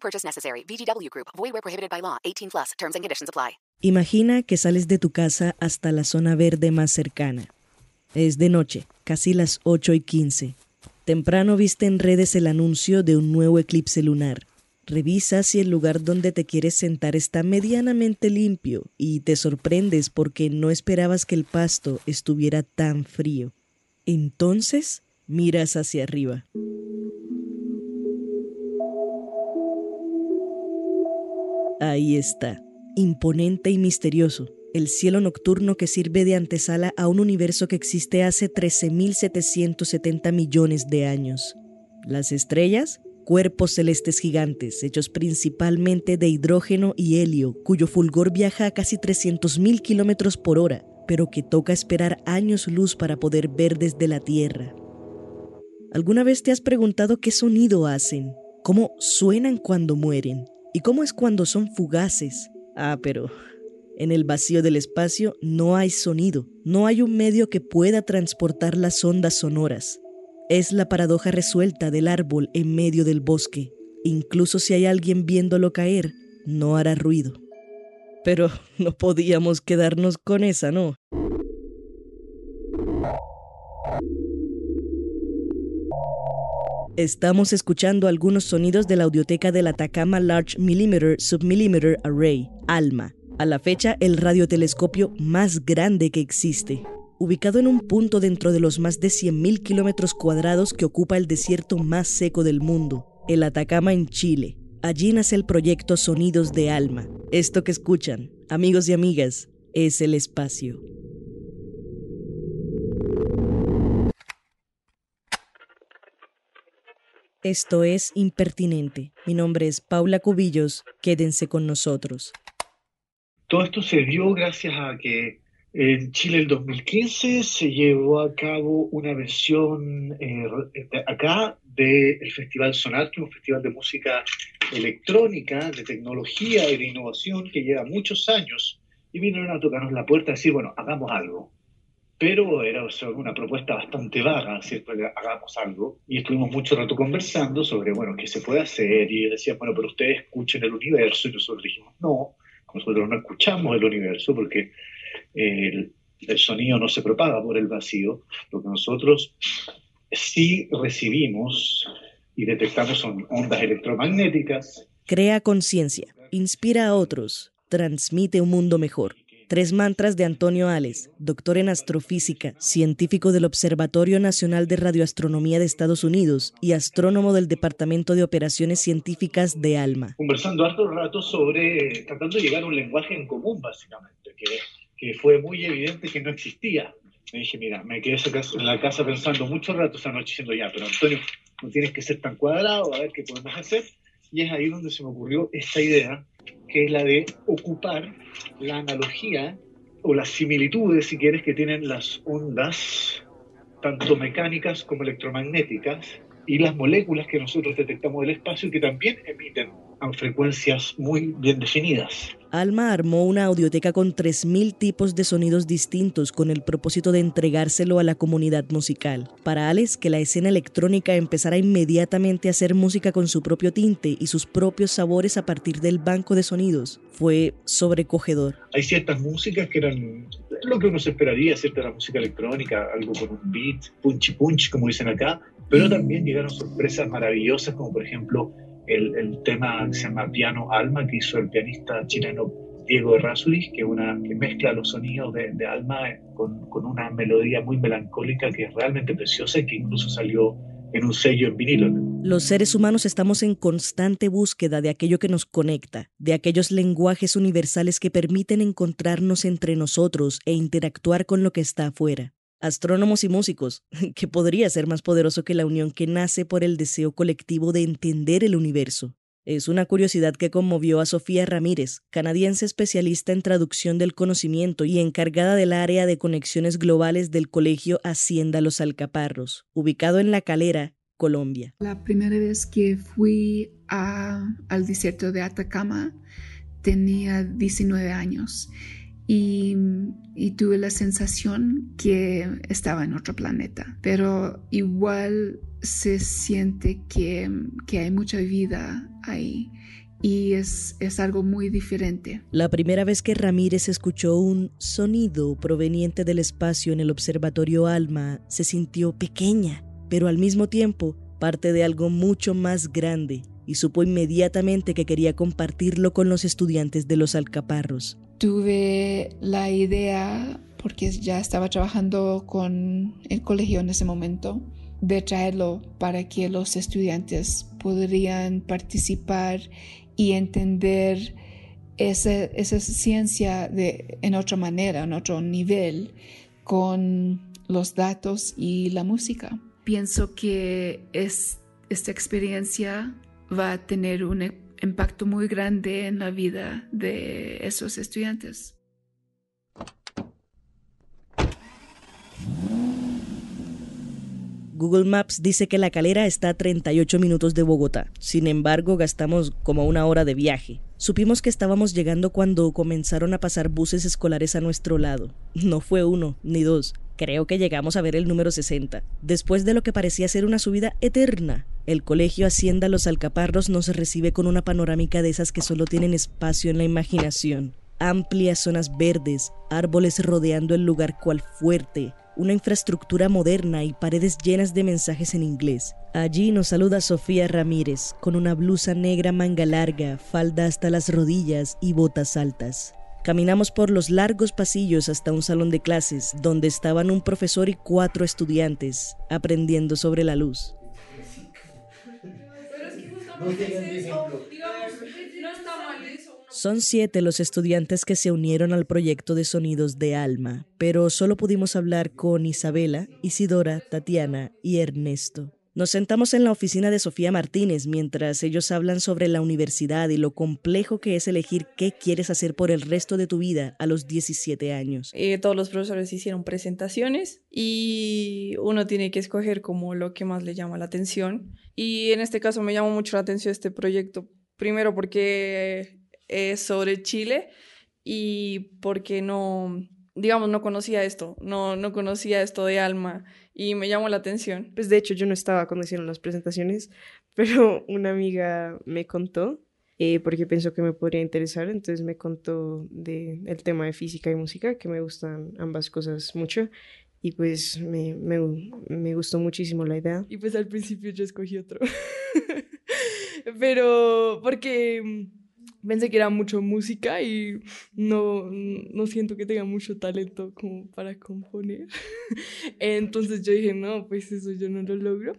Purchase necessary. VGW Group. Void prohibited by law. 18 plus. Terms and conditions apply. Imagina que sales de tu casa hasta la zona verde más cercana. Es de noche, casi las 8 y 15. Temprano viste en redes el anuncio de un nuevo eclipse lunar. Revisa si el lugar donde te quieres sentar está medianamente limpio y te sorprendes porque no esperabas que el pasto estuviera tan frío. Entonces miras hacia arriba. Ahí está, imponente y misterioso, el cielo nocturno que sirve de antesala a un universo que existe hace 13.770 millones de años. Las estrellas, cuerpos celestes gigantes hechos principalmente de hidrógeno y helio, cuyo fulgor viaja a casi 300.000 kilómetros por hora, pero que toca esperar años luz para poder ver desde la Tierra. ¿Alguna vez te has preguntado qué sonido hacen? ¿Cómo suenan cuando mueren? ¿Y cómo es cuando son fugaces? Ah, pero en el vacío del espacio no hay sonido, no hay un medio que pueda transportar las ondas sonoras. Es la paradoja resuelta del árbol en medio del bosque. Incluso si hay alguien viéndolo caer, no hará ruido. Pero no podíamos quedarnos con esa, ¿no? Estamos escuchando algunos sonidos de la audioteca del Atacama Large Millimeter Submillimeter Array, ALMA, a la fecha el radiotelescopio más grande que existe. Ubicado en un punto dentro de los más de 100.000 kilómetros cuadrados que ocupa el desierto más seco del mundo, el Atacama en Chile. Allí nace el proyecto Sonidos de Alma. Esto que escuchan, amigos y amigas, es el espacio. Esto es Impertinente. Mi nombre es Paula Cubillos. Quédense con nosotros. Todo esto se dio gracias a que en Chile el 2015 se llevó a cabo una versión eh, acá del Festival Sonar, que es un festival de música electrónica, de tecnología y de innovación que lleva muchos años, y vinieron a tocarnos la puerta y decir, bueno, hagamos algo pero era una propuesta bastante vaga, ¿cierto? Hagamos algo. Y estuvimos mucho rato conversando sobre, bueno, qué se puede hacer. Y decían, bueno, pero ustedes escuchen el universo. Y nosotros dijimos, no, nosotros no escuchamos el universo porque el, el sonido no se propaga por el vacío. Lo que nosotros sí recibimos y detectamos son ondas electromagnéticas. Crea conciencia, inspira a otros, transmite un mundo mejor. Tres mantras de Antonio Ales, doctor en astrofísica, científico del Observatorio Nacional de Radioastronomía de Estados Unidos y astrónomo del Departamento de Operaciones Científicas de ALMA. Conversando harto rato sobre, tratando de llegar a un lenguaje en común, básicamente, que, que fue muy evidente que no existía. Me dije, mira, me quedé en la casa pensando mucho rato esa noche diciendo, ya, pero Antonio, no tienes que ser tan cuadrado, a ver qué podemos hacer. Y es ahí donde se me ocurrió esta idea que es la de ocupar la analogía o las similitudes, si quieres, que tienen las ondas, tanto mecánicas como electromagnéticas, y las moléculas que nosotros detectamos del espacio que también emiten a frecuencias muy bien definidas. Alma armó una audioteca con 3.000 tipos de sonidos distintos con el propósito de entregárselo a la comunidad musical. Para Alex, que la escena electrónica empezara inmediatamente a hacer música con su propio tinte y sus propios sabores a partir del banco de sonidos, fue sobrecogedor. Hay ciertas músicas que eran lo que uno se esperaría, cierta la música electrónica, algo con un beat, punchy punch, como dicen acá, pero también llegaron sorpresas maravillosas, como por ejemplo el, tema que se llama Piano Alma, que hizo el pianista chileno Diego Errázuriz, que, una, que mezcla los sonidos de, Alma con, con, una melodía muy melancólica que es realmente preciosa y que incluso salió en un sello en vinilo. Los seres humanos estamos en constante búsqueda de aquello que nos conecta, de aquellos lenguajes universales que permiten encontrarnos entre nosotros e interactuar con lo que está afuera astrónomos y músicos, que podría ser más poderoso que la unión que nace por el deseo colectivo de entender el universo. Es una curiosidad que conmovió a Sofía Ramírez, canadiense especialista en traducción del conocimiento y encargada del área de conexiones globales del Colegio Hacienda Los Alcaparros, ubicado en La Calera, Colombia. La primera vez que fui al desierto de Atacama tenía 19 años y, tuve la sensación que estaba en otro planeta, pero igual se siente que, que hay mucha vida ahí y es, es, algo muy diferente. La primera vez que Ramírez escuchó un sonido proveniente del espacio en el observatorio Alma, se sintió pequeña, pero al mismo tiempo parte de algo mucho más grande, y supo inmediatamente que quería compartirlo con los estudiantes de los Alcaparros. Tuve la idea, porque ya estaba trabajando con el colegio en ese momento, de traerlo para que los estudiantes podrían participar y entender esa, esa ciencia de, en otra manera, en otro nivel, con los datos y la música. Pienso que es, esta experiencia va a tener un impacto muy grande en la vida de esos estudiantes. Google Maps dice que la calera está a 38 minutos de Bogotá. Sin embargo, gastamos como una hora de viaje. Supimos que estábamos llegando cuando comenzaron a pasar buses escolares a nuestro lado. No fue uno, ni dos. Creo que llegamos a ver el número 60. Después de lo que parecía ser una subida eterna, el colegio Hacienda Los Alcaparros nos recibe con una panorámica de esas que solo tienen espacio en la imaginación. Amplias zonas verdes, árboles rodeando el lugar cual fuerte, una infraestructura moderna y paredes llenas de mensajes en inglés. Allí nos saluda Sofía Ramírez, con una blusa negra manga larga, falda hasta las rodillas y botas altas. Caminamos por los largos pasillos hasta un salón de clases, donde estaban un profesor y cuatro estudiantes, aprendiendo sobre la luz. Son siete los estudiantes que se unieron al proyecto de Sonidos de Alma, pero solo pudimos hablar con Isabela, Isidora, Tatiana y Ernesto. Nos sentamos en la oficina de Sofía Martínez mientras ellos hablan sobre la universidad y lo complejo que es elegir qué quieres hacer por el resto de tu vida a los 17 años. Eh, todos los profesores hicieron presentaciones y uno tiene que escoger como lo que más le llama la atención. Y en este caso me llamó mucho la atención este proyecto. Primero porque es sobre Chile y porque no, digamos, no conocía esto, no, no conocía esto de Alma y me llamó la atención. Pues de hecho yo no estaba cuando hicieron las presentaciones, pero una amiga me contó eh, porque pensó que me podría interesar, entonces me contó del el tema de física y música, que me gustan ambas cosas mucho. Y pues me, me, me gustó muchísimo la idea. Y pues al principio yo escogí otro. pero porque pensé que era mucho música y no, no siento que tenga mucho talento como para componer. Entonces yo dije, no, pues eso yo no lo logro.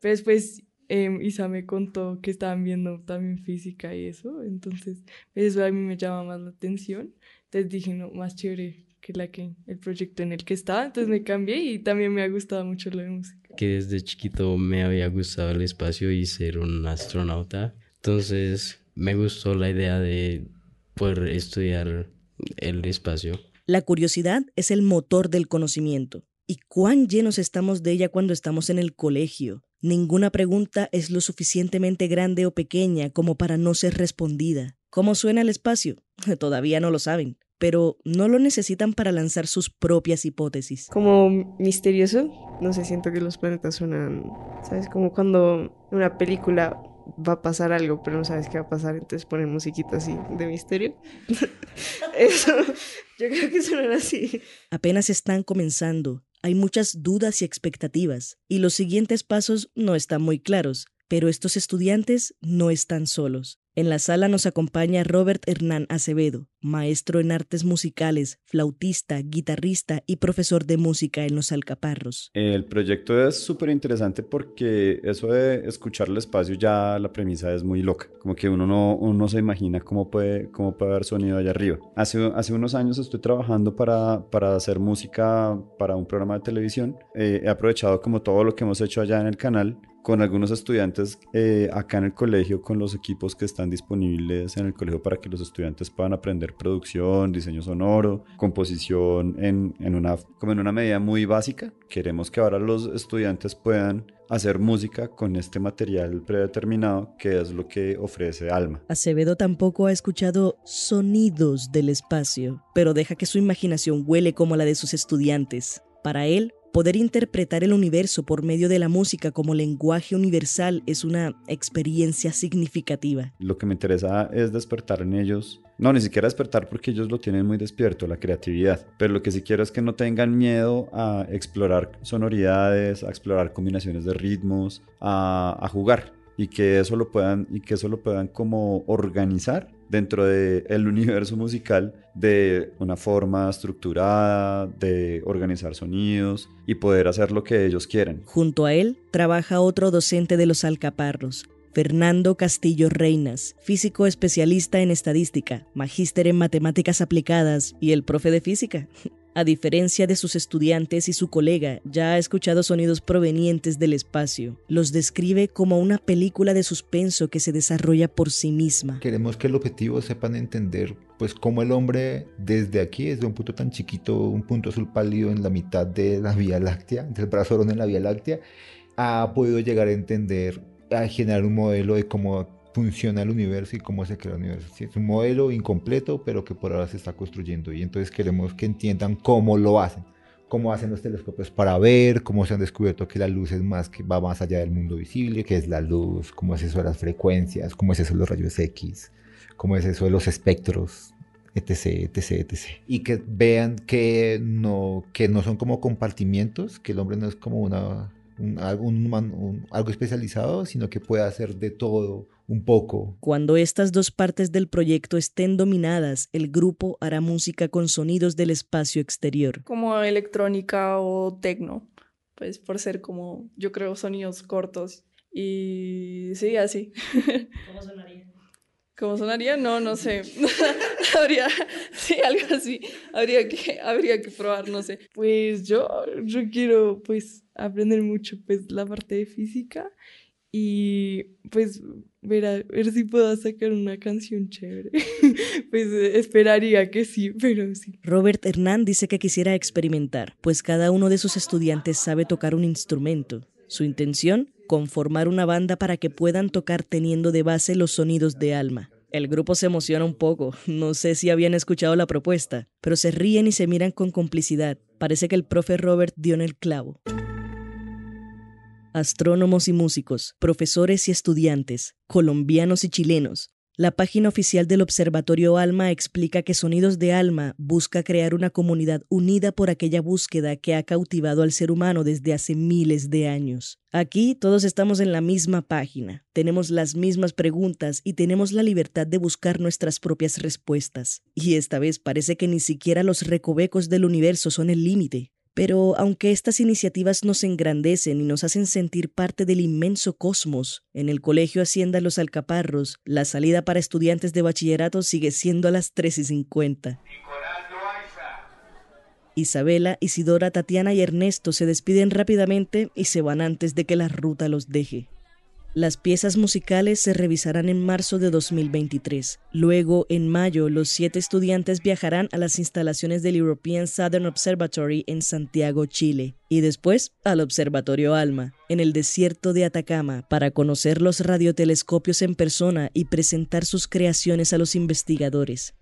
Pero después eh, Isa me contó que estaban viendo también física y eso, entonces eso a mí me llama más la atención. Entonces dije, no, más chévere que la que el proyecto en el que estaba, entonces me cambié y también me ha gustado mucho la música. Que desde chiquito me había gustado el espacio y ser un astronauta, entonces me gustó la idea de poder estudiar el espacio. La curiosidad es el motor del conocimiento. ¿Y cuán llenos estamos de ella cuando estamos en el colegio? Ninguna pregunta es lo suficientemente grande o pequeña como para no ser respondida. ¿Cómo suena el espacio? Todavía no lo saben, pero no lo necesitan para lanzar sus propias hipótesis. Como misterioso, no sé, siento que los planetas suenan, ¿sabes? Como cuando una película va a pasar algo, pero no sabes qué va a pasar, entonces ponen musiquita así de misterio. Eso, yo creo que suena así. Apenas están comenzando, hay muchas dudas y expectativas, y los siguientes pasos no están muy claros, pero estos estudiantes no están solos. En la sala nos acompaña Robert Hernán Acevedo, maestro en artes musicales, flautista, guitarrista y profesor de música en los Alcaparros. El proyecto es súper interesante porque eso de escuchar el espacio ya la premisa es muy loca, como que uno no, uno se imagina cómo puede, cómo puede haber sonido allá arriba. Hace, hace unos años estoy trabajando para, para hacer música para un programa de televisión. Eh, he aprovechado como todo lo que hemos hecho allá en el canal con algunos estudiantes eh, acá en el colegio, con los equipos que están disponibles en el colegio para que los estudiantes puedan aprender producción, diseño sonoro, composición en, en, una, como en una medida muy básica. Queremos que ahora los estudiantes puedan hacer música con este material predeterminado que es lo que ofrece Alma. Acevedo tampoco ha escuchado sonidos del espacio, pero deja que su imaginación huele como la de sus estudiantes. Para él, Poder interpretar el universo por medio de la música como lenguaje universal es una experiencia significativa. Lo que me interesa es despertar en ellos. No, ni siquiera despertar porque ellos lo tienen muy despierto, la creatividad. Pero lo que sí quiero es que no tengan miedo a explorar sonoridades, a explorar combinaciones de ritmos, a, jugar y que eso lo puedan y que eso lo puedan como organizar dentro del el universo musical de una forma estructurada, de organizar sonidos y poder hacer lo que ellos quieren. Junto a él trabaja otro docente de los Alcaparros, Fernando Castillo Reinas, físico especialista en estadística, magíster en matemáticas aplicadas y el profe de física. A diferencia de sus estudiantes y su colega, ya ha escuchado sonidos provenientes del espacio. Los describe como una película de suspenso que se desarrolla por sí misma. Queremos que el objetivo sepan entender pues cómo el hombre desde aquí, desde un punto tan chiquito, un punto azul pálido en la mitad de la Vía Láctea, del brazo en la Vía Láctea, ha podido llegar a entender, a generar un modelo de cómo funciona el universo y cómo se crea el universo. es un modelo incompleto, pero que por ahora se está construyendo y entonces queremos que entiendan cómo lo hacen, cómo hacen los telescopios para ver, cómo se han descubierto que la luz es más que va más allá del mundo visible, que es la luz, cómo es eso de las frecuencias, cómo es eso de los rayos X, cómo es eso de los espectros, etc, etc, etc. Y que vean que no, que no son como compartimientos, que el hombre no es como una, algo especializado, sino que puede hacer de todo un poco. Cuando estas dos partes del proyecto estén dominadas, el grupo hará música con sonidos del espacio exterior. Como electrónica o tecno, pues por ser como, yo creo, sonidos cortos. Y sí, así. ¿Cómo sonaría? ¿Cómo sonaría? No, no sé. habría, sí, algo así. Habría que, habría que probar, no sé. Pues yo, yo quiero, pues, aprender mucho, pues, la parte de física y pues ver, a, ver si puedo sacar una canción chévere. pues eh, esperaría que sí, pero sí. Robert Hernán dice que quisiera experimentar, pues cada uno de sus estudiantes sabe tocar un instrumento. Su intención, conformar una banda para que puedan tocar teniendo de base los sonidos de alma. El grupo se emociona un poco, no sé si habían escuchado la propuesta, pero se ríen y se miran con complicidad. Parece que el profe Robert dio en el clavo astrónomos y músicos, profesores y estudiantes, colombianos y chilenos. La página oficial del Observatorio Alma explica que Sonidos de Alma busca crear una comunidad unida por aquella búsqueda que ha cautivado al ser humano desde hace miles de años. Aquí todos estamos en la misma página, tenemos las mismas preguntas y tenemos la libertad de buscar nuestras propias respuestas. Y esta vez parece que ni siquiera los recovecos del universo son el límite. Pero aunque estas iniciativas nos engrandecen y nos hacen sentir parte del inmenso cosmos, en el Colegio Hacienda Los Alcaparros, la salida para estudiantes de bachillerato sigue siendo a las 3 y 50. Isabela, Isidora, Tatiana y Ernesto se despiden rápidamente y se van antes de que la ruta los deje. Las piezas musicales se revisarán en marzo de 2023. Luego, en mayo, los siete estudiantes viajarán a las instalaciones del European Southern Observatory en Santiago, Chile, y después al Observatorio Alma, en el desierto de Atacama, para conocer los radiotelescopios en persona y presentar sus creaciones a los investigadores.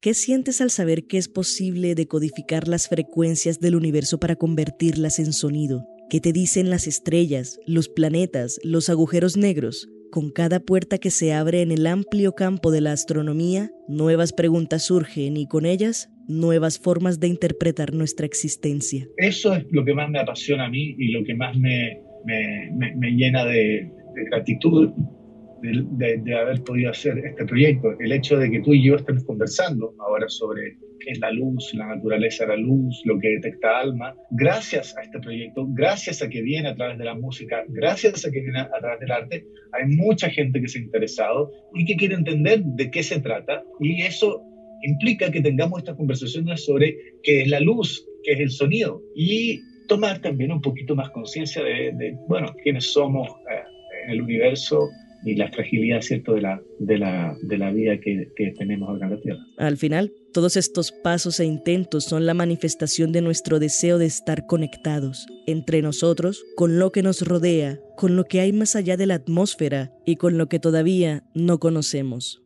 ¿Qué sientes al saber que es posible decodificar las frecuencias del universo para convertirlas en sonido? ¿Qué te dicen las estrellas, los planetas, los agujeros negros? Con cada puerta que se abre en el amplio campo de la astronomía, nuevas preguntas surgen y con ellas nuevas formas de interpretar nuestra existencia. Eso es lo que más me apasiona a mí y lo que más me, me, llena de, gratitud de, de, haber podido hacer este proyecto. El hecho de que tú y yo estemos conversando ahora sobre qué es la luz, la naturaleza de la luz, lo que detecta alma. Gracias a este proyecto, gracias a que viene a través de la música, gracias a que viene a través del arte, hay mucha gente que se ha interesado y que quiere entender de qué se trata y eso implica que tengamos estas conversaciones sobre qué es la luz, qué es el sonido y tomar también un poquito más conciencia de, bueno, quiénes somos eh, en el universo y la fragilidad, ¿cierto?, de la, de la, de la vida que, que tenemos acá en la Tierra. Al final, todos estos pasos e intentos son la manifestación de nuestro deseo de estar conectados entre nosotros, con lo que nos rodea, con lo que hay más allá de la atmósfera y con lo que todavía no conocemos.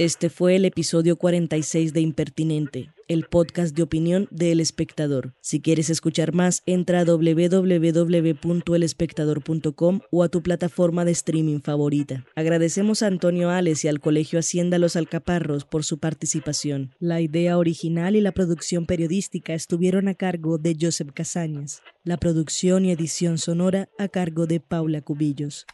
Este fue el episodio 46 de Impertinente, el podcast de opinión de El Espectador. Si quieres escuchar más, entra a www.elespectador.com o a tu plataforma de streaming favorita. Agradecemos a Antonio Ales y al Colegio Hacienda Los Alcaparros por su participación. La idea original y la producción periodística estuvieron a cargo de Joseph Casañas. La producción y edición sonora a cargo de Paula Cubillos.